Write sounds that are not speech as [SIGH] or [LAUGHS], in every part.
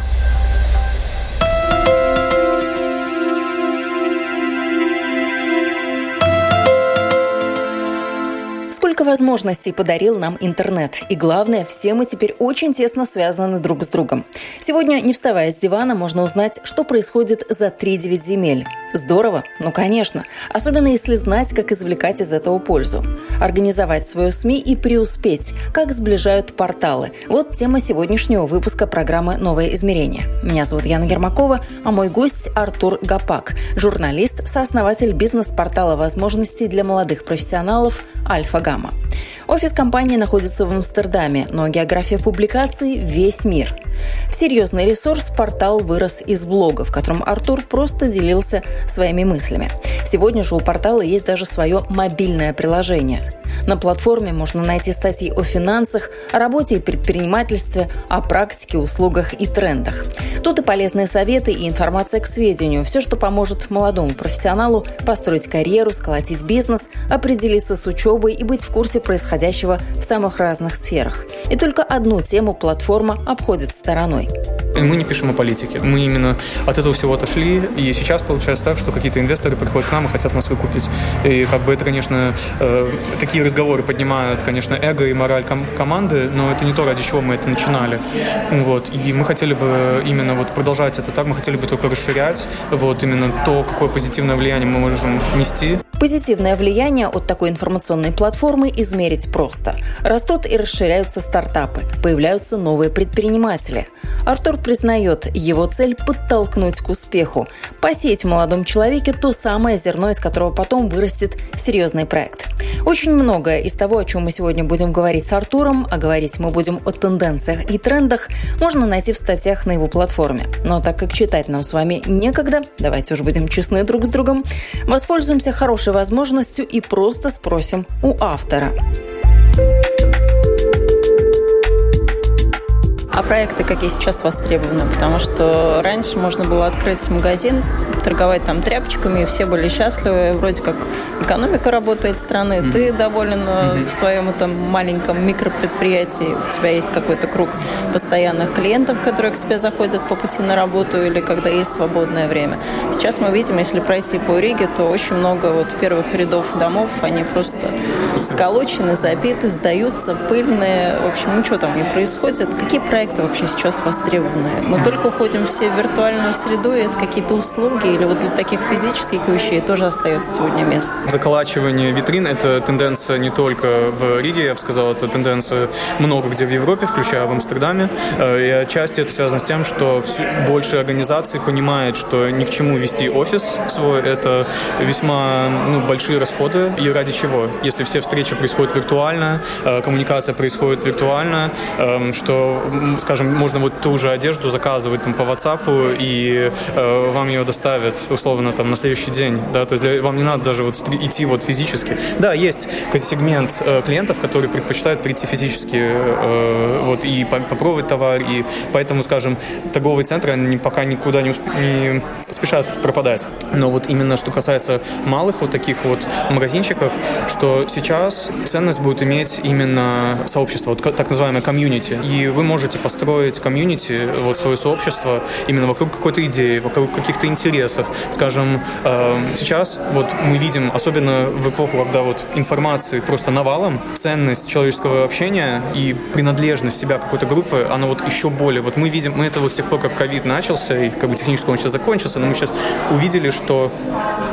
– возможностей подарил нам интернет. И главное, все мы теперь очень тесно связаны друг с другом. Сегодня, не вставая с дивана, можно узнать, что происходит за 3-9 земель. Здорово? Ну, конечно. Особенно если знать, как извлекать из этого пользу. Организовать свою СМИ и преуспеть. Как сближают порталы. Вот тема сегодняшнего выпуска программы «Новое измерение». Меня зовут Яна Гермакова, а мой гость Артур Гапак, журналист, сооснователь бизнес-портала возможностей для молодых профессионалов «Альфа-Гамма». Офис компании находится в Амстердаме, но география публикаций – весь мир. В серьезный ресурс портал вырос из блога, в котором Артур просто делился своими мыслями. Сегодня же у портала есть даже свое мобильное приложение. На платформе можно найти статьи о финансах, о работе и предпринимательстве, о практике, услугах и трендах. Тут и полезные советы, и информация к сведению. Все, что поможет молодому профессионалу построить карьеру, сколотить бизнес, определиться с учебой и быть в курсе происходящего в самых разных сферах. И только одну тему платформа обходит стороной. Мы не пишем о политике. Мы именно от этого всего отошли. И сейчас получается так, что какие-то инвесторы приходят к нам и хотят нас выкупить. И как бы это, конечно, э, такие разговоры поднимают, конечно, эго и мораль ком- команды, но это не то, ради чего мы это начинали. Вот. И мы хотели бы именно вот продолжать это так, мы хотели бы только расширять вот именно то, какое позитивное влияние мы можем нести. Позитивное влияние от такой информационной платформы измерить просто. Растут и расширяются стартапы, появляются новые предприниматели. Артур признает, его цель – подтолкнуть к успеху, посеять в молодом человеке то самое зерно, из которого потом вырастет серьезный проект. Очень многое из того, о чем мы сегодня будем говорить с Артуром, а говорить мы будем о тенденциях и трендах, можно найти в статьях на его платформе. Но так как читать нам с вами некогда, давайте уже будем честны друг с другом, воспользуемся хорошей возможностью и просто спросим у автора. А проекты какие сейчас востребованы? Потому что раньше можно было открыть магазин, торговать там тряпочками, и все были счастливы. Вроде как экономика работает страны, mm-hmm. ты доволен mm-hmm. в своем этом маленьком микропредприятии, у тебя есть какой-то круг постоянных клиентов, которые к тебе заходят по пути на работу или когда есть свободное время. Сейчас мы видим, если пройти по Риге, то очень много вот первых рядов домов, они просто сколочены, забиты, сдаются, пыльные. В общем, ничего там не происходит. Какие проекты вообще сейчас востребованы? Мы только уходим все в виртуальную среду, и это какие-то услуги, или вот для таких физических вещей тоже остается сегодня место? Заколачивание витрин – это тенденция не только в Риге, я бы сказал, это тенденция много где в Европе, включая в Амстердаме. Э, и отчасти это связано с тем, что больше организаций понимает, что ни к чему вести офис свой – это весьма ну, большие расходы. И ради чего? Если все встречи происходят виртуально, э, коммуникация происходит виртуально, эм, что, скажем, можно вот ту же одежду заказывать там, по WhatsApp, и э, вам ее доставят условно, там, на следующий день, да, то есть вам не надо даже вот идти вот физически. Да, есть сегмент э, клиентов, которые предпочитают прийти физически, э, вот, и попробовать товар, и поэтому, скажем, торговые центры, они пока никуда не, усп... не спешат пропадать. Но вот именно что касается малых вот таких вот магазинчиков, что сейчас ценность будет иметь именно сообщество, вот так называемое комьюнити. И вы можете построить комьюнити, вот свое сообщество именно вокруг какой-то идеи, вокруг каких-то интересов. Скажем, э, сейчас вот мы видим, особенно в эпоху, когда вот информации просто навалом, ценность человеческого общения и принадлежность себя какой-то группы, она вот еще более. Вот мы видим, мы это вот с тех пор, как ковид начался, и как бы технически он сейчас закончился, но мы сейчас увидели, что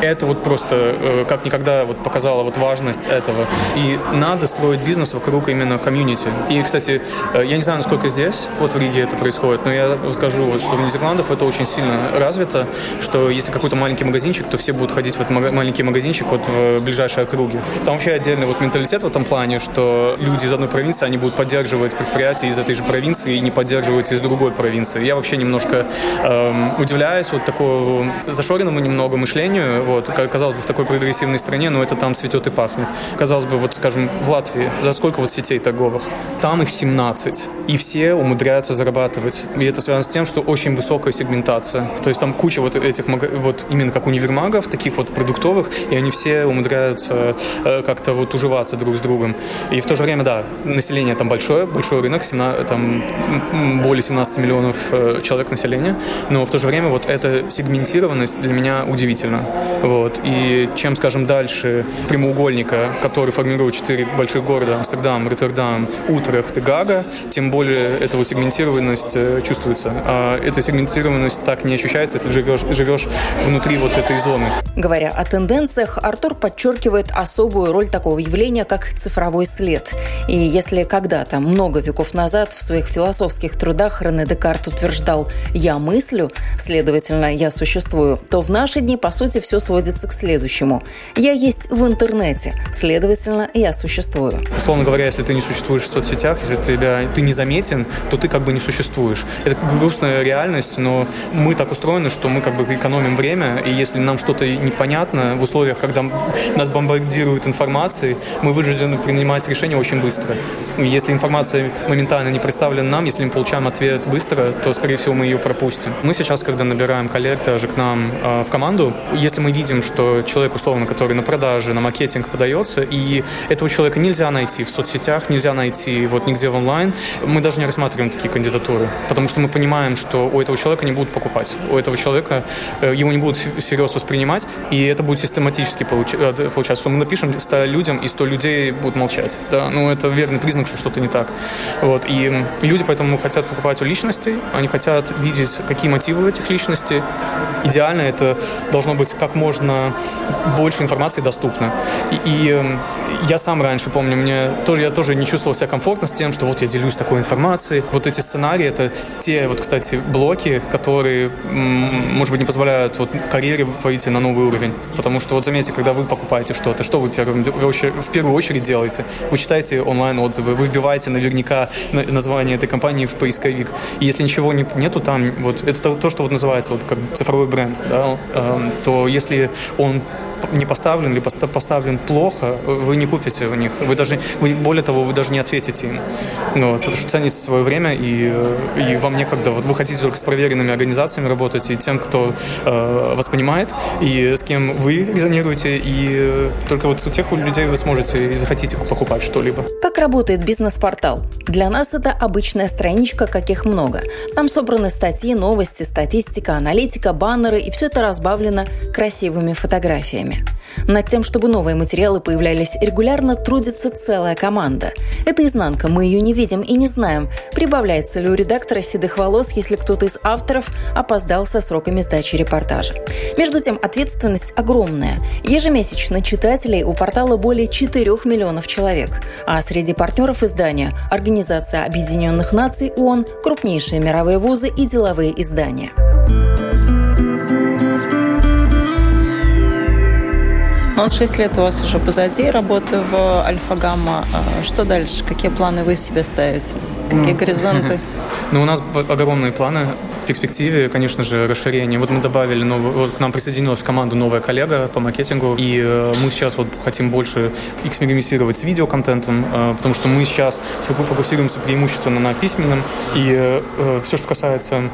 это вот просто э, как никогда вот показало вот важность этого. И надо строить бизнес вокруг именно комьюнити. И, кстати, э, я не знаю, насколько здесь, здесь, вот в Риге это происходит, но я скажу, вот, что в Нидерландах это очень сильно развито, что если какой-то маленький магазинчик, то все будут ходить в этот маленький магазинчик вот в ближайшие округе. Там вообще отдельный вот менталитет в этом плане, что люди из одной провинции, они будут поддерживать предприятия из этой же провинции и не поддерживать из другой провинции. Я вообще немножко эм, удивляюсь вот такому зашоренному немного мышлению, вот, казалось бы, в такой прогрессивной стране, но это там цветет и пахнет. Казалось бы, вот, скажем, в Латвии, за сколько вот сетей торговых? Там их 17, и все умудряются зарабатывать. И это связано с тем, что очень высокая сегментация. То есть там куча вот этих, вот именно как универмагов, таких вот продуктовых, и они все умудряются э, как-то вот уживаться друг с другом. И в то же время, да, население там большое, большой рынок, 17, там более 17 миллионов э, человек населения, но в то же время вот эта сегментированность для меня удивительна. Вот. И чем, скажем, дальше прямоугольника, который формирует четыре больших города, Амстердам, Роттердам, Утрехт и Гага, тем более эта вот сегментированность э, чувствуется. А эта сегментированность так не ощущается, если живешь, живешь внутри вот этой зоны. Говоря о тенденциях, Артур подчеркивает особую роль такого явления, как цифровой след. И если когда-то, много веков назад, в своих философских трудах Рене Декарт утверждал «я мыслю», следовательно, «я существую», то в наши дни, по сути, все сводится к следующему. «Я есть в интернете», следовательно, «я существую». Условно говоря, если ты не существуешь в соцсетях, если тебя, ты не заметен, то ты как бы не существуешь. Это грустная реальность, но мы так устроены, что мы как бы экономим время, и если нам что-то непонятно в условиях, когда нас бомбардируют информацией, мы вынуждены принимать решения очень быстро. Если информация моментально не представлена нам, если мы получаем ответ быстро, то, скорее всего, мы ее пропустим. Мы сейчас, когда набираем коллег даже к нам э, в команду, если мы видим, что человек, условно, который на продаже, на маркетинг подается, и этого человека нельзя найти в соцсетях, нельзя найти вот нигде в онлайн, мы даже не рассматриваем такие кандидатуры, потому что мы понимаем, что у этого человека не будут покупать, у этого человека э, его не будут всерьез воспринимать, и это будет систематически э, получаться, что мы напишем 100 людям, и 100 людей будут молчать. Да? Ну, это верный признак, что что-то не так. Вот. И люди поэтому хотят покупать у личностей, они хотят видеть, какие мотивы у этих личностей. Идеально это должно быть как можно больше информации доступно. И, и я сам раньше помню, мне тоже, я тоже не чувствовал себя комфортно с тем, что вот я делюсь такой информацией. Вот эти сценарии, это те, вот, кстати, блоки, которые, может быть, не позволяют вот карьере выйти на новый уровень. Потому что вот заметьте, когда вы покупаете что-то, что вы в первую очередь делаете? Вы читаете онлайн-отзывы, вы вбиваете наверняка название этой компании в поисковик. И если ничего не, нету там, вот это то, что вот называется вот как цифровой бренд, да, э, то если он не поставлен или поставлен плохо, вы не купите у них. Вы даже, вы, более того, вы даже не ответите им. Ну, вот, потому что цените свое время, и, и вам некогда. Вот вы хотите только с проверенными организациями работать, и тем, кто э, вас понимает, и с кем вы резонируете, и только вот у тех людей вы сможете и захотите покупать что-либо. Как работает бизнес-портал? Для нас это обычная страничка, каких много. Там собраны статьи, новости, статистика, аналитика, баннеры, и все это разбавлено красивыми фотографиями. Над тем, чтобы новые материалы появлялись регулярно, трудится целая команда. Это изнанка, мы ее не видим и не знаем, прибавляется ли у редактора седых волос, если кто-то из авторов опоздал со сроками сдачи репортажа. Между тем, ответственность огромная. Ежемесячно читателей у портала более 4 миллионов человек. А среди партнеров издания – Организация Объединенных Наций ООН, крупнейшие мировые вузы и деловые издания. Вот 6 лет у вас уже позади работы в Альфа-Гамма. А что дальше? Какие планы вы себе ставите? Какие ну, горизонты? [LAUGHS] Ну, у нас огромные планы в перспективе, конечно же, расширение. Вот мы добавили, новый, вот к нам присоединилась в команду новая коллега по маркетингу, и э, мы сейчас вот хотим больше экспериментировать с видеоконтентом, э, потому что мы сейчас фокусируемся преимущественно на письменном, и э, э все, что касается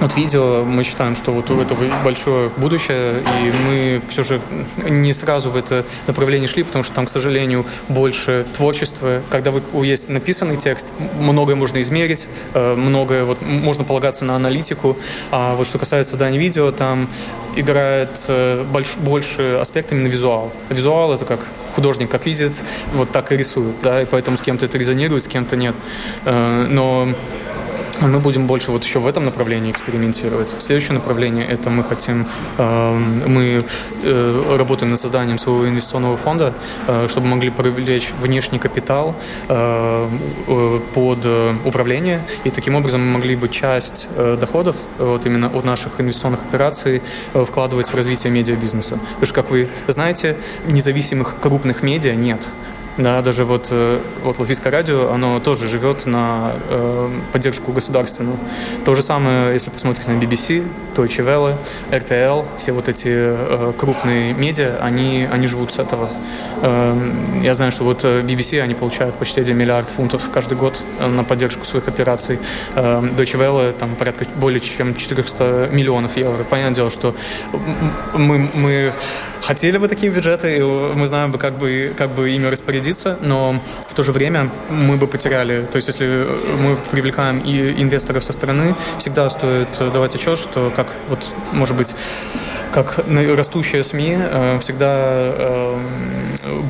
вот видео, мы считаем, что вот у этого большое будущее, и мы все же не сразу в это направление шли, потому что там, к сожалению, больше творчества. Когда вы, есть написанный текст, многое можно измерить, э, многое вот, можно полагаться на аналитику. А вот что касается создания видео, там играет э, больш, больше аспект именно визуал. Визуал — это как художник как видит, вот так и рисует, да, и поэтому с кем-то это резонирует, с кем-то нет. Э, но мы будем больше вот еще в этом направлении экспериментировать. Следующее направление – это мы хотим, эм, мы э, работаем над созданием своего инвестиционного фонда, э, чтобы могли привлечь внешний капитал э, под управление, и таким образом мы могли бы часть доходов вот именно от наших инвестиционных операций вкладывать в развитие медиабизнеса. Потому что, как вы знаете, независимых крупных медиа нет. Да, даже вот, э, вот Латвийское радио, оно тоже живет на э, поддержку государственную. То же самое, если посмотрите на BBC, Deutsche Welle, RTL, все вот эти э, крупные медиа, они, они живут с этого. Э, я знаю, что вот э, BBC, они получают почти 1 миллиард фунтов каждый год э, на поддержку своих операций. Э, Deutsche Welle, там порядка более чем 400 миллионов евро. Понятное дело, что мы, мы хотели бы такие бюджеты, и мы знаем бы, как бы, как бы ими распорядиться, но в то же время мы бы потеряли. То есть, если мы привлекаем и инвесторов со стороны, всегда стоит давать отчет, что как, вот, может быть, как растущие СМИ э, всегда э,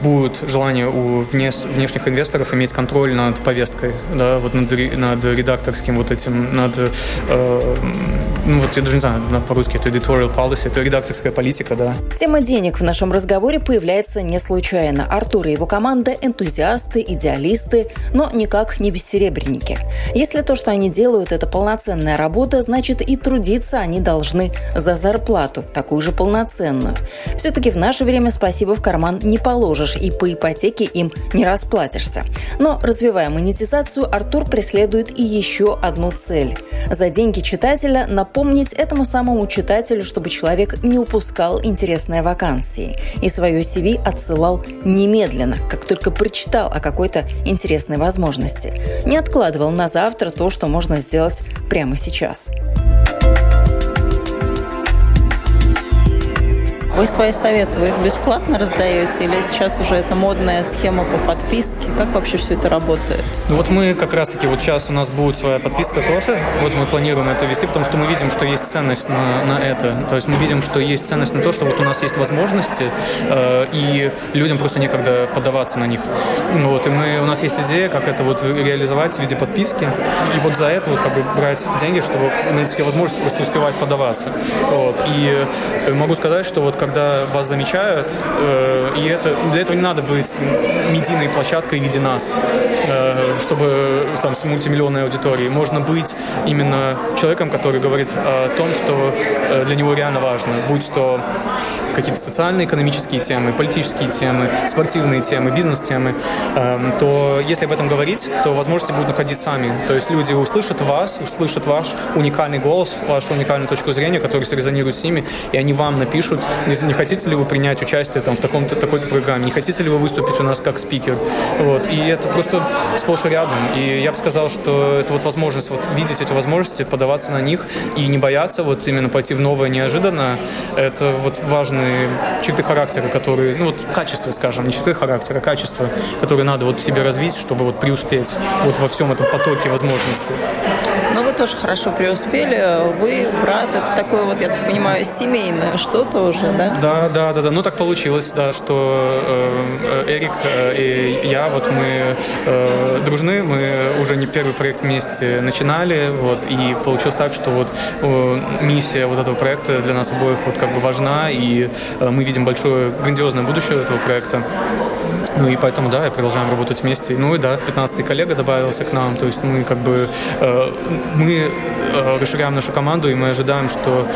будет желание у внешних инвесторов иметь контроль над повесткой, да, вот над, над редакторским вот этим, над, э, ну вот я даже не знаю, по-русски это editorial policy, это редакторская политика, да. Тема денег в нашем разговоре появляется не случайно. Артур и его команда – энтузиасты, идеалисты, но никак не бессеребренники. Если то, что они делают, это полноценная работа, значит и трудиться они должны за зарплату, такую же полноценную. Все-таки в наше время спасибо в карман не положишь и по ипотеке им не расплатишься. Но, развивая монетизацию, Артур преследует и еще одну цель. За деньги читателя напомнить этому самому читателю, чтобы человек не упускал интересные вакансии и свое CV отсылал немедленно, как только прочитал о какой-то интересной возможности. Не откладывал на завтра то, что можно сделать прямо сейчас. Вы свои советы, вы их бесплатно раздаете или сейчас уже это модная схема по подписке? Как вообще все это работает? Ну вот мы как раз-таки, вот сейчас у нас будет своя подписка тоже, вот мы планируем это вести, потому что мы видим, что есть ценность на, на это. То есть мы видим, что есть ценность на то, что вот у нас есть возможности, э, и людям просто некогда подаваться на них. Вот, и мы, у нас есть идея, как это вот реализовать в виде подписки, и вот за это вот как бы брать деньги, чтобы на все возможности просто успевать подаваться. Вот. И э, могу сказать, что вот когда вас замечают, э, и это, для этого не надо быть медийной площадкой в виде нас, э, чтобы там, с мультимиллионной аудиторией. Можно быть именно человеком, который говорит о том, что э, для него реально важно, будь то какие-то социальные, экономические темы, политические темы, спортивные темы, бизнес-темы, эм, то если об этом говорить, то возможности будут находить сами. То есть люди услышат вас, услышат ваш уникальный голос, вашу уникальную точку зрения, которая срезонирует с ними, и они вам напишут, не хотите ли вы принять участие там, в таком-то, такой-то программе, не хотите ли вы выступить у нас как спикер. Вот. И это просто сплошь и рядом. И я бы сказал, что это вот возможность вот видеть эти возможности, подаваться на них и не бояться вот именно пойти в новое неожиданно. Это вот важный определенные черты характера, которые, ну вот качество, скажем, не черты характера, а качество, которые надо вот в себе развить, чтобы вот преуспеть вот во всем этом потоке возможностей. Тоже хорошо преуспели. Вы, брат, это такое вот, я так понимаю, семейное что-то уже, да? Да, да, да, да. Ну, так получилось, да, что э Эрик э, и я, вот мы э, дружны, мы уже не первый проект вместе начинали, вот, и получилось так, что вот э, миссия вот этого проекта для нас обоих вот как бы важна, и э, мы видим большое грандиозное будущее этого проекта. Ну и поэтому, да, продолжаем работать вместе. Ну и да, 15-й коллега добавился к нам. То есть мы как бы э, мы э, расширяем нашу команду, и мы ожидаем, что,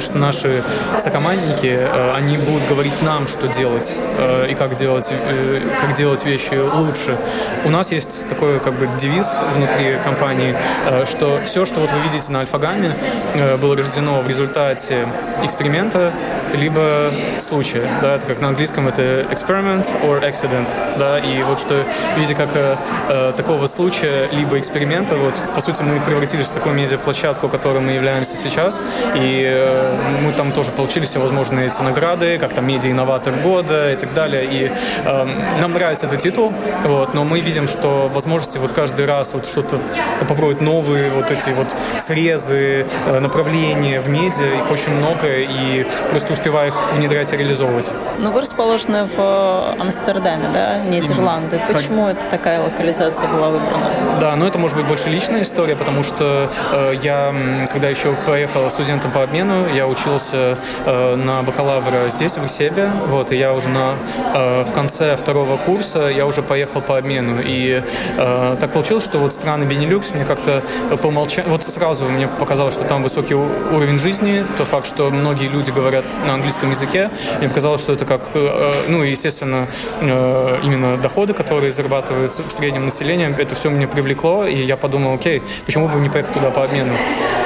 что наши сокомандники, э, они будут говорить нам, что делать э, и как делать, э, как делать вещи лучше. У нас есть такой как бы девиз внутри компании, э, что все, что вот вы видите на Альфагаме, э, было рождено в результате эксперимента, либо случая. Да, это как на английском это experiment or accident да, и вот что в виде как э, э, такого случая, либо эксперимента, вот, по сути, мы превратились в такую медиаплощадку, которой мы являемся сейчас, и э, мы там тоже получили всевозможные эти награды, как там медиа-инноватор года и так далее, и э, нам нравится этот титул, вот, но мы видим, что возможности вот каждый раз вот что-то попробовать новые вот эти вот срезы, э, направления в медиа, их очень много, и просто успеваю их внедрять и реализовывать. Но вы расположены в Амстердаме, да, Нидерланды. Почему это такая локализация была выбрана? Да, но это может быть больше личная история, потому что э, я, когда еще поехал студентом по обмену, я учился э, на бакалавра здесь, в Исебе, вот, и я уже на, э, в конце второго курса я уже поехал по обмену. И э, так получилось, что вот страны Бенилюкс мне как-то по умолчанию, вот сразу мне показалось, что там высокий уровень жизни, тот факт, что многие люди говорят на английском языке, мне показалось, что это как, э, ну, естественно, э, именно доходы, которые зарабатываются в среднем населении, это все меня привлекло, и я подумал, окей, почему бы не поехать туда по обмену?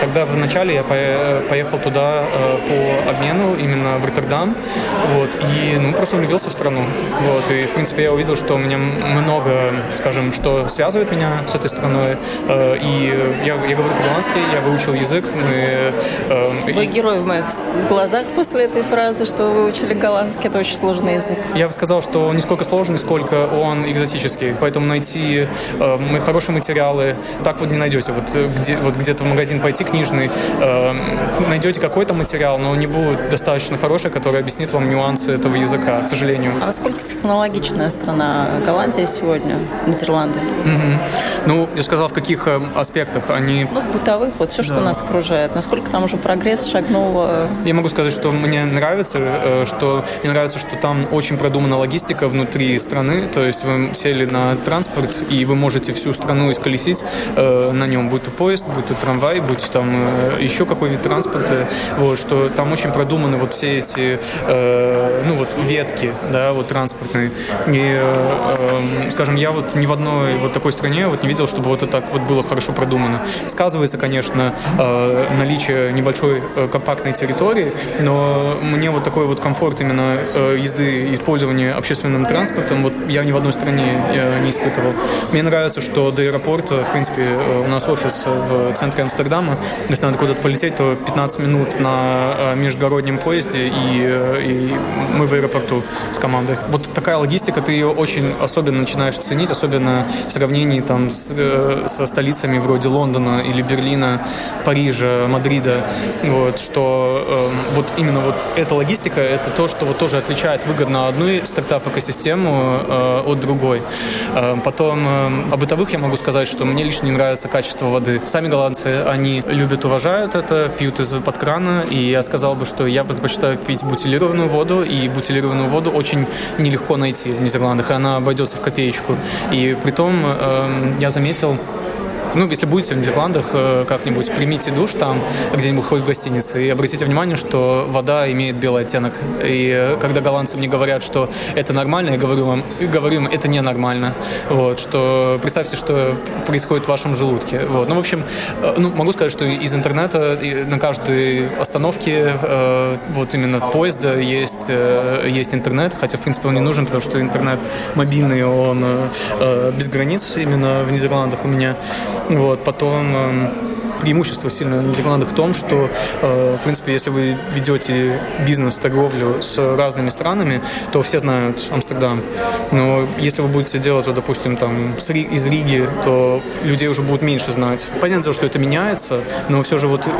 Тогда вначале я поехал туда э, по обмену, именно в Роттердам, вот, и ну, просто влюбился в страну, вот, и, в принципе, я увидел, что у меня много, скажем, что связывает меня с этой страной, и я, я говорю по-голландски, я выучил язык, мы... Вы герой в моих глазах после этой фразы, что вы выучили голландский, это очень сложный язык. Я бы сказал, что он не сколько сложный, сколько он экзотический. Поэтому найти э, хорошие материалы так вот не найдете. Вот, э, где, вот где-то в магазин пойти книжный, э, найдете какой-то материал, но не будет достаточно хороший, который объяснит вам нюансы этого языка, к сожалению. А насколько технологичная страна Голландия сегодня, Нидерланды? Угу. Ну, я сказал, в каких э, аспектах они... Ну, в бытовых, вот все, что да. нас окружает. Насколько там уже прогресс шагнул? Э, я могу сказать, что мне нравится, э, что мне нравится, что там очень продумана логистика внутри страны, то есть вы сели на транспорт, и вы можете всю страну исколесить э, на нем, будь то поезд, будь то трамвай, будь там э, еще какой вид транспорта, вот, что там очень продуманы вот все эти, ну вот, ветки, да, вот транспортные. И, э, э, скажем, я вот ни в одной вот такой стране вот не видел, чтобы вот это так вот было хорошо продумано. Сказывается, конечно, наличие небольшой компактной территории, но мне вот такой вот комфорт именно э, езды и использования общественным транспортом вот я ни в одной стране э, не испытывал. Мне нравится, что до аэропорта, в принципе, э, у нас офис в центре Амстердама. Если надо куда-то полететь, то 15 минут на междугороднем поезде, и, и мы в аэропорту с командой. Вот такая логистика, ты ее очень особенно начинаешь ценить, особенно в сравнении там с, со столицами вроде Лондона или Берлина, Парижа, Мадрида. Вот, что вот именно вот эта логистика, это то, что вот тоже отличает выгодно одну стартап-экосистему э, от другой. Э, потом э, о бытовых я могу сказать, что мне лично не нравится качество воды. Сами голландцы, они любят, уважают это, пьют из-под крана, и я сказал бы, что я предпочитаю пить бутилированную воду, и бутилированную воду очень нелегко найти в Нидерландах, и она обойдется в копеечку. И при том э, я заметил, ну, если будете в Нидерландах э, как-нибудь, примите душ там, где-нибудь хоть в гостинице, и обратите внимание, что вода имеет белый оттенок. И э, когда голландцы мне говорят, что это нормально, я говорю вам, говорю им, это ненормально. Вот, что представьте, что происходит в вашем желудке. Вот. Ну, в общем, э, ну, могу сказать, что из интернета на каждой остановке вот именно поезда есть, есть интернет, хотя, в принципе, он не нужен, потому что интернет мобильный, он без границ именно в Нидерландах у меня. Вот, потом эм, преимущество сильно в Нидерландах в том, что, э, в принципе, если вы ведете бизнес, торговлю с разными странами, то все знают Амстердам. Но если вы будете делать, вот, допустим, там, из Риги, то людей уже будут меньше знать. Понятно, что это меняется, но все же вот э,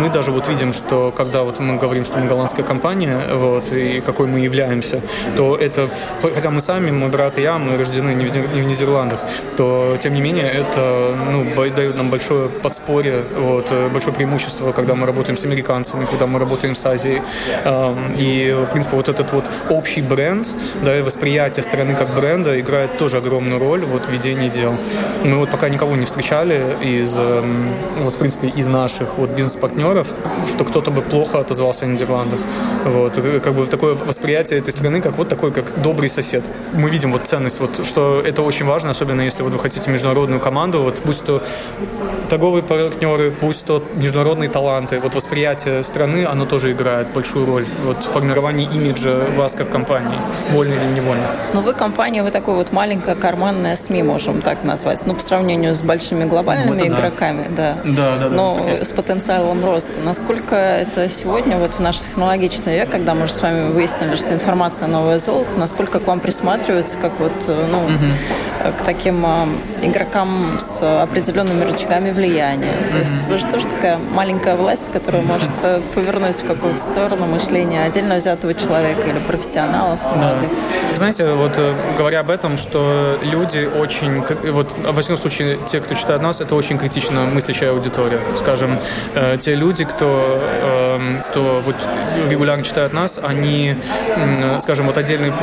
мы даже вот видим, что когда вот мы говорим, что мы голландская компания, вот, и какой мы являемся, то это, хотя мы сами, мой брат и я, мы рождены не в Нидерландах, то, тем не менее, это, ну, дает нам большое подспорье вот, э, большое преимущество, когда мы работаем с американцами, когда мы работаем с Азией. И, в принципе, вот этот вот общий бренд, да, и восприятие страны как бренда играет тоже огромную роль вот, в ведении дел. Мы вот пока никого не встречали из, вот, в принципе, из наших вот, бизнес-партнеров, что кто-то бы плохо отозвался о Нидерландах. Вот, как бы такое восприятие этой страны, как вот такой, как добрый сосед. Мы видим вот ценность, вот, что это очень важно, особенно если вот вы хотите международную команду, вот пусть то торговые партнеры, партнеры, пусть то международные таланты, вот восприятие страны, оно тоже играет большую роль вот в формировании имиджа вас как компании, вольно или невольно. Но вы компания, вы такой вот маленькая карманная СМИ, можем так назвать, ну, по сравнению с большими глобальными ну, игроками, да. Да, да, да. Но с потенциалом роста. Насколько это сегодня, вот в наш технологичный век, когда мы уже с вами выяснили, что информация новое золото, насколько к вам присматриваются, как вот, ну, угу. к таким игрокам с определенными рычагами влияния? То есть вы же тоже такая маленькая власть, которая может э, повернуть в какую-то сторону мышления отдельно взятого человека или профессионалов молодых. Знаете, вот э, говоря об этом, что люди очень, вот во всяком случае, те, кто читает нас, это очень критично мыслящая аудитория. Скажем, э, те люди, кто, э, кто вот регулярно читает нас, они, э, скажем, вот отдельные,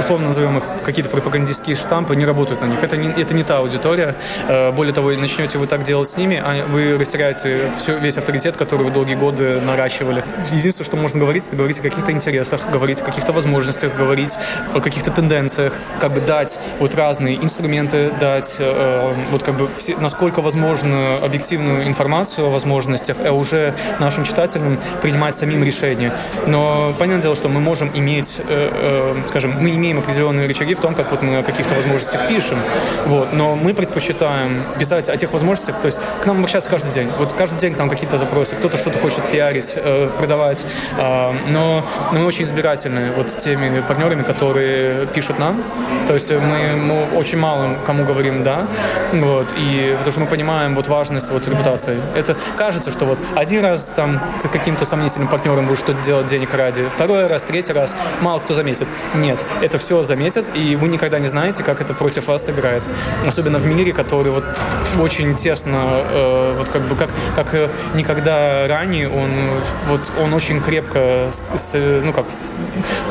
условно назовем их, какие-то пропагандистские штампы не работают на них. Это не, это не та аудитория. Э, более того, начнете вы так делать с ними, а вы растеряете все, весь авторитет, который вы долгие годы наращивали. Единственное, что можно говорить, это говорить о каких-то интересах, говорить о каких-то возможностях, говорить о каких-то тенденциях, как бы дать вот разные инструменты, дать э, вот как бы все, насколько возможно объективную информацию о возможностях, а уже нашим читателям принимать самим решения. Но понятное дело, что мы можем иметь, э, э, скажем, мы имеем определенные рычаги в том, как вот мы о каких-то возможностях пишем, вот, но мы предпочитаем писать о тех возможностях, то есть к нам обращаться каждый день. Вот каждый день к нам какие-то запросы, кто-то что-то хочет пиарить, э, продавать, но, но мы очень избирательны вот с теми партнерами, которые пишут нам. То есть мы, мы очень мало кому говорим «да», вот, и потому что мы понимаем вот важность вот репутации. Это кажется, что вот один раз там с каким-то сомнительным партнером будешь что-то делать денег ради, второй раз, третий раз, мало кто заметит. Нет, это все заметят, и вы никогда не знаете, как это против вас играет. Особенно в мире, который вот очень тесно, э, вот как бы как, как никогда ранее, он вот он очень крепко с, ну как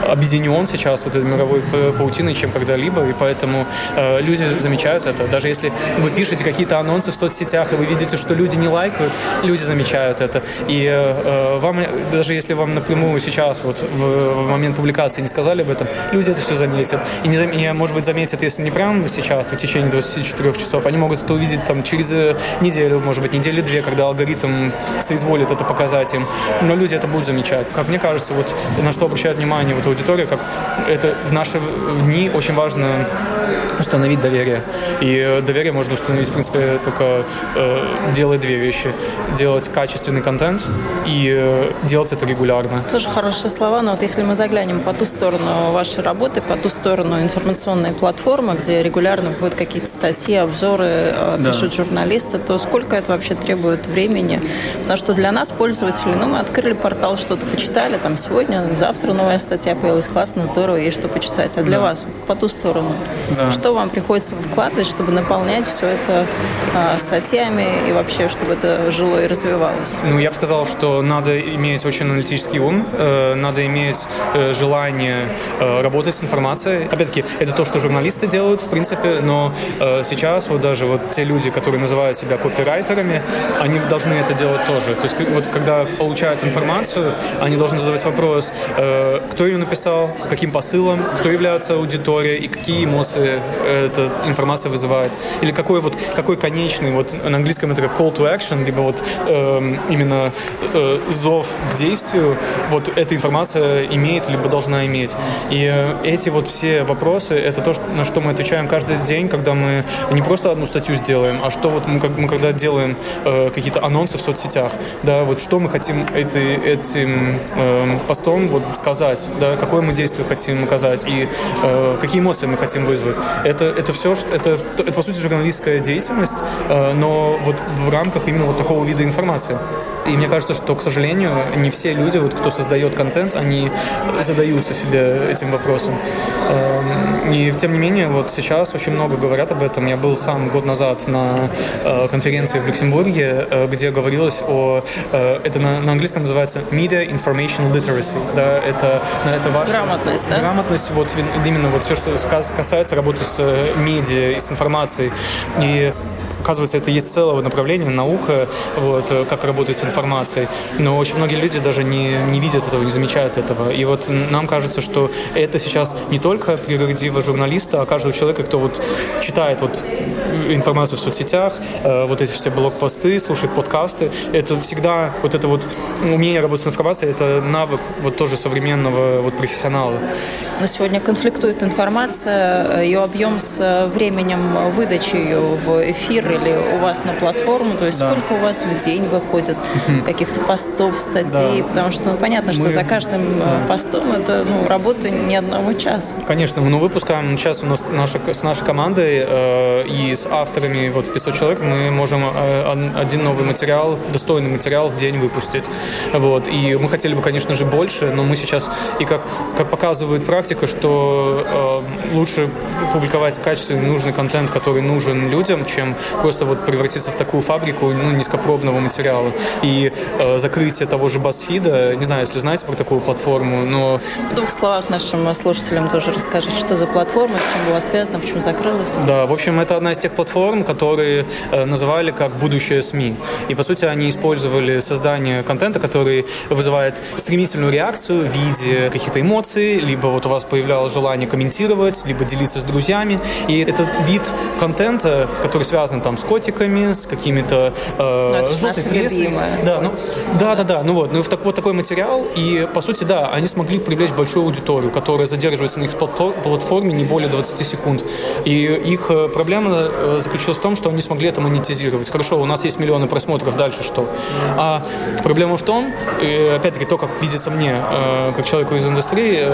объединен сейчас вот этой мировой паутиной, чем когда-либо, и поэтому э, люди замечают это. Даже если вы пишете какие-то анонсы в соцсетях, и вы видите, что люди не лайкают, люди замечают это. И э, вам, даже если вам напрямую сейчас, вот в, в момент публикации не сказали об этом, люди это все заметят. И, не, и, может быть, заметят, если не прямо сейчас, в течение 24 часов, они могут это увидеть там через неделю, может быть, недели две, когда алгоритм соизволит это показать им. Но люди это будут замечать. Как мне кажется, вот на что обращает внимание вот аудитория, как это в наши дни очень важно установить доверие. И доверие можно установить, в принципе, только э, делая две вещи. Делать качественный контент и э, делать это регулярно. Тоже хорошие слова, но вот если мы заглянем по ту сторону вашей работы, по ту сторону информационной платформы, где регулярно будут какие-то статьи, обзоры, э, да. пишут журналисты, то сколько это вообще требует времени? Потому что для нас, пользователей, ну, мы открыли портал, что-то почитали, там сегодня, завтра новая статья появилась, классно, здорово, есть что почитать. А для да. вас по ту сторону, да. что вам приходится вкладывать, чтобы наполнять все это а, статьями и вообще, чтобы это жило и развивалось? Ну, я бы сказал, что надо иметь очень аналитический ум, э, надо иметь э, желание э, работать с информацией. Опять-таки, это то, что журналисты делают, в принципе, но э, сейчас вот даже вот те люди, которые называют себя копирайтерами, они должны это делать тоже. То есть вот когда получают информацию, они должны задавать вопрос, э, кто ее написал, с каким посылом, кто является аудиторией и какие эмоции эта информация вызывает. Или какой вот какой конечный, вот на английском это как call to action, либо вот э, именно э, зов к действию, вот эта информация имеет либо должна иметь. И э, эти вот все вопросы, это то, на что мы отвечаем каждый день, когда мы не просто одну статью сделаем, а что вот мы, мы когда делаем э, какие-то анонсы в соцсетях, да, вот что мы хотим этой, этим э, постом вот сказать, да, какое мы действие хотим оказать и э, какие эмоции мы хотим вызвать. Это, это все, это, это по сути журналистская деятельность, э, но вот в рамках именно вот такого вида информации. И мне кажется, что, к сожалению, не все люди, вот, кто создает контент, они задаются себе этим вопросом. Эм, и тем не менее, вот сейчас очень много говорят об этом. Я был сам год назад на э, конференции в Люксембурге, э, где говорилось о... Э, это на, на английском называется Media Information Literacy. Да, это, это ваша... Грамотность, да? Грамотность, вот именно вот все, что касается работы с медиа и с информацией. И оказывается, это есть целое направление, наука, вот, э, как работать с информацией. Но очень многие люди даже не, не видят этого, не замечают этого. И вот нам кажется, что это сейчас не только прерогатива журналиста, а каждого человека, кто вот читает вот информацию в соцсетях, э, вот эти все блокпосты, слушает подкасты. Это всегда вот это вот умение работать с информацией, это навык вот тоже современного вот профессионала. Но сегодня конфликтует информация, ее объем с временем выдачи ее в эфир добавили у вас на платформу? То есть да. сколько у вас в день выходит каких-то постов, статей? Да. Потому что ну, понятно, что Мы... за каждым э, да. постом это ну, работа не одного часа. Конечно, мы ну, выпускаем сейчас у нас наша, с нашей командой э, и с авторами вот 500 человек мы можем э, один новый материал, достойный материал в день выпустить. Вот. И мы хотели бы, конечно же, больше, но мы сейчас, и как, как показывает практика, что э, лучше публиковать качественный, нужный контент, который нужен людям, чем просто вот превратиться в такую фабрику ну, низкопробного материала. И э, закрытие того же BuzzFeed, не знаю, если знаете про такую платформу, но... В двух словах нашим слушателям тоже расскажите, что за платформа, с чем была связана, почему закрылась. Да, в общем, это одна из тех платформ, которые э, называли как будущее СМИ. И, по сути, они использовали создание контента, который вызывает стремительную реакцию в виде каких-то эмоций, либо вот у вас появлялось желание комментировать, либо делиться с друзьями. И это вид контента, который связан там с котиками, с какими-то э, желтой прессой. Да, ну, да, да, да. Ну вот, ну так, вот такой материал. И, по сути, да, они смогли привлечь большую аудиторию, которая задерживается на их платформе не более 20 секунд. И их э, проблема э, заключилась в том, что они смогли это монетизировать. Хорошо, у нас есть миллионы просмотров, дальше что? А проблема в том, опять-таки то, как видится мне, э, как человеку из индустрии,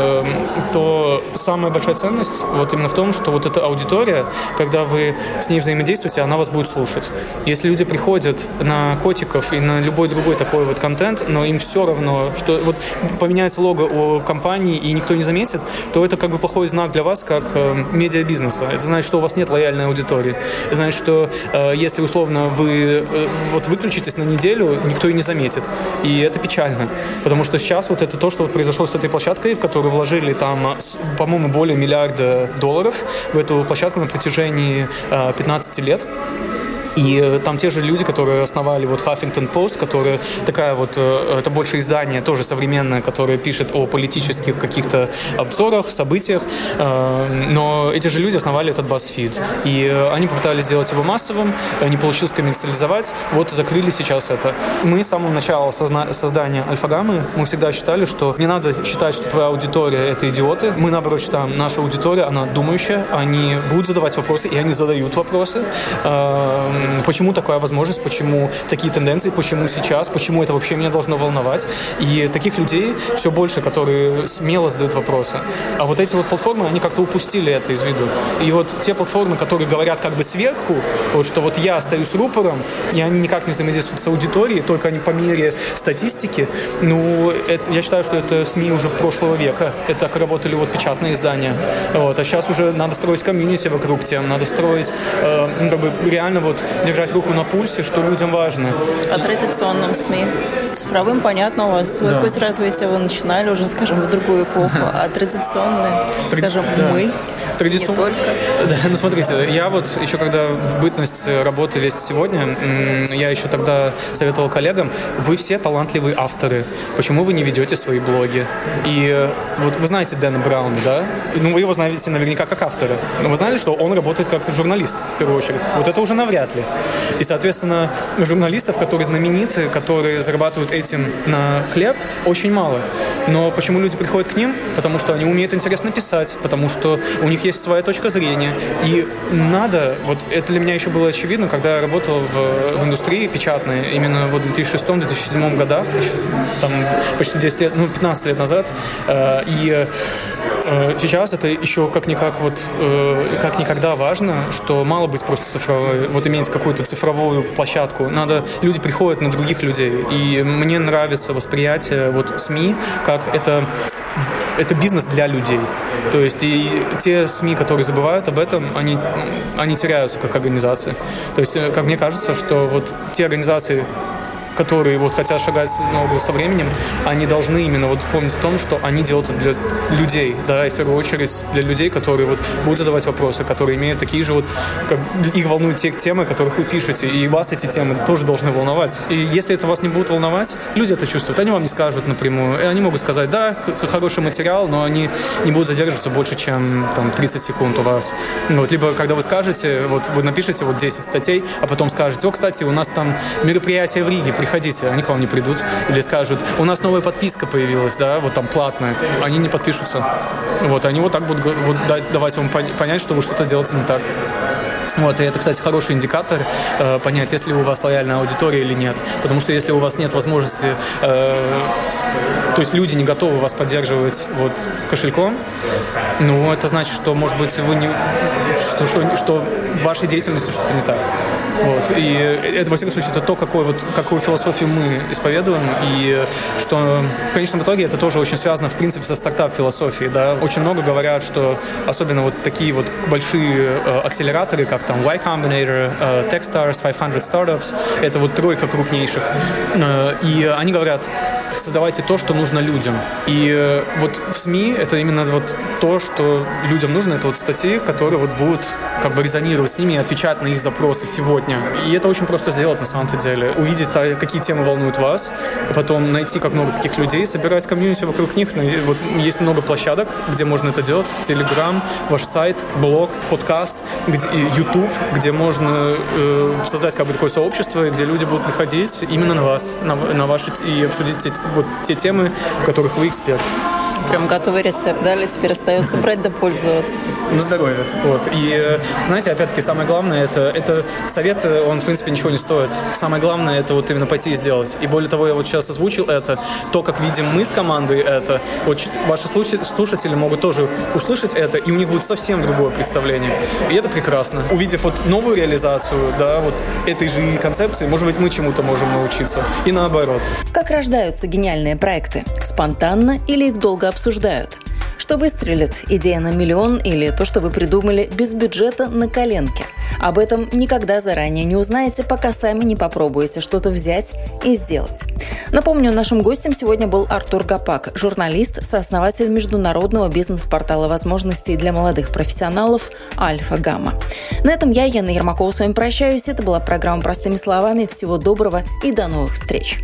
то самая большая ценность вот именно в том, что вот эта аудитория, когда вы с ней взаимодействуете, она вас будет слушать. Если люди приходят на котиков и на любой другой такой вот контент, но им все равно, что вот поменяется лого у компании и никто не заметит, то это как бы плохой знак для вас, как э, медиабизнеса. Это значит, что у вас нет лояльной аудитории. Это значит, что э, если условно вы э, вот выключитесь на неделю, никто и не заметит. И это печально. Потому что сейчас вот это то, что вот произошло с этой площадкой, в которую вложили там, по-моему, более миллиарда долларов в эту площадку на протяжении э, 15 лет. И э, там те же люди, которые основали вот Huffington Post, которая такая вот, э, это больше издание, тоже современное, которое пишет о политических каких-то обзорах, событиях. Э, но эти же люди основали этот BuzzFeed. И они попытались сделать его массовым, не получилось коммерциализовать, вот закрыли сейчас это. Мы с самого начала создания Альфагаммы, мы всегда считали, что не надо считать, что твоя аудитория — это идиоты. Мы, наоборот, считаем, наша аудитория, она думающая, они будут задавать вопросы, и они задают вопросы почему такая возможность, почему такие тенденции, почему сейчас, почему это вообще меня должно волновать. И таких людей все больше, которые смело задают вопросы. А вот эти вот платформы, они как-то упустили это из виду. И вот те платформы, которые говорят как бы сверху, вот что вот я стою с рупором, и они никак не взаимодействуют с аудиторией, только они по мере статистики, ну, это, я считаю, что это СМИ уже прошлого века. Это так работали вот печатные издания. Вот. А сейчас уже надо строить комьюнити вокруг тем, надо строить э, ну, как бы реально вот держать руку на пульсе, что людям важно. О традиционном СМИ. Цифровым, понятно, у вас свой да. путь развития вы начинали уже, скажем, в другую эпоху, а традиционные, Тради... скажем, да. мы, Традицион... не только. Да, ну смотрите, я вот еще когда в бытность работы «Вести сегодня», я еще тогда советовал коллегам, вы все талантливые авторы, почему вы не ведете свои блоги? И э, вот вы знаете Дэна Брауна, да? Ну, вы его знаете наверняка как автора. Но вы знали, что он работает как журналист, в первую очередь. Вот это уже навряд ли. И, соответственно, журналистов, которые знамениты, которые зарабатывают этим на хлеб, очень мало. Но почему люди приходят к ним? Потому что они умеют интересно писать, потому что у них есть своя точка зрения. И надо, вот это для меня еще было очевидно, когда я работал в, в индустрии печатной, именно вот в 2006-2007 годах, еще там почти 10 лет, ну, 15 лет назад. Э, и сейчас это еще как-никак вот, э, как никогда важно, что мало быть просто цифровой, вот иметь какую-то цифровую площадку. Надо, люди приходят на других людей. И мне нравится восприятие вот СМИ, как это это бизнес для людей. То есть и те СМИ, которые забывают об этом, они, они теряются как организации. То есть, э, как мне кажется, что вот те организации, которые вот хотят шагать ногу со временем, они должны именно вот помнить о том, что они делают это для людей, да, и в первую очередь для людей, которые вот будут задавать вопросы, которые имеют такие же вот, как, их волнуют те темы, которых вы пишете, и вас эти темы тоже должны волновать. И если это вас не будет волновать, люди это чувствуют, они вам не скажут напрямую, и они могут сказать, да, хороший материал, но они не будут задерживаться больше, чем там 30 секунд у вас. Вот, либо когда вы скажете, вот вы напишете вот 10 статей, а потом скажете, о, кстати, у нас там мероприятие в Риге, приходите, они к вам не придут. Или скажут, у нас новая подписка появилась, да, вот там платная. Они не подпишутся. Вот, они вот так будут вот, давать вам понять, что вы что-то делаете не так. Вот, и это, кстати, хороший индикатор э, понять, есть ли у вас лояльная аудитория или нет. Потому что если у вас нет возможности, э, то есть люди не готовы вас поддерживать вот кошельком, ну, это значит, что, может быть, вы не, что, что, что вашей деятельности что-то не так. Вот. И это, во всяком случае, это то, какой, вот, какую философию мы исповедуем, и что в конечном итоге это тоже очень связано, в принципе, со стартап-философией. Да? Очень много говорят, что особенно вот такие вот большие э, акселераторы, как там Y Combinator, э, Techstars, 500 Startups, это вот тройка крупнейших. Э, и они говорят, создавайте то, что нужно людям. И э, вот в СМИ это именно вот то, что людям нужно, это вот статьи, которые вот будут как бы резонировать с ними и отвечать на их запросы сегодня. И это очень просто сделать на самом-то деле. Увидеть, а, какие темы волнуют вас, потом найти как много таких людей, собирать комьюнити вокруг них. Вот есть много площадок, где можно это делать. Телеграм, ваш сайт, блог, подкаст, где, YouTube, где можно э, создать как бы такое сообщество, где люди будут приходить именно на вас, на, на ваши и обсудить вот те темы, в которых вы эксперт. Прям готовый рецепт, да, или теперь остается брать да пользоваться? На здоровье. Вот. И, знаете, опять-таки, самое главное, это, это совет, он, в принципе, ничего не стоит. Самое главное, это вот именно пойти и сделать. И более того, я вот сейчас озвучил это, то, как видим мы с командой это, вот ваши слушатели могут тоже услышать это, и у них будет совсем другое представление. И это прекрасно. Увидев вот новую реализацию, да, вот этой же концепции, может быть, мы чему-то можем научиться. И наоборот. Как рождаются гениальные проекты? Спонтанно или их долго обсуждают? Что выстрелит? Идея на миллион или то, что вы придумали без бюджета на коленке? Об этом никогда заранее не узнаете, пока сами не попробуете что-то взять и сделать. Напомню, нашим гостем сегодня был Артур Гапак, журналист, сооснователь международного бизнес-портала возможностей для молодых профессионалов «Альфа Гамма». На этом я, Яна Ермакова, с вами прощаюсь. Это была программа «Простыми словами». Всего доброго и до новых встреч.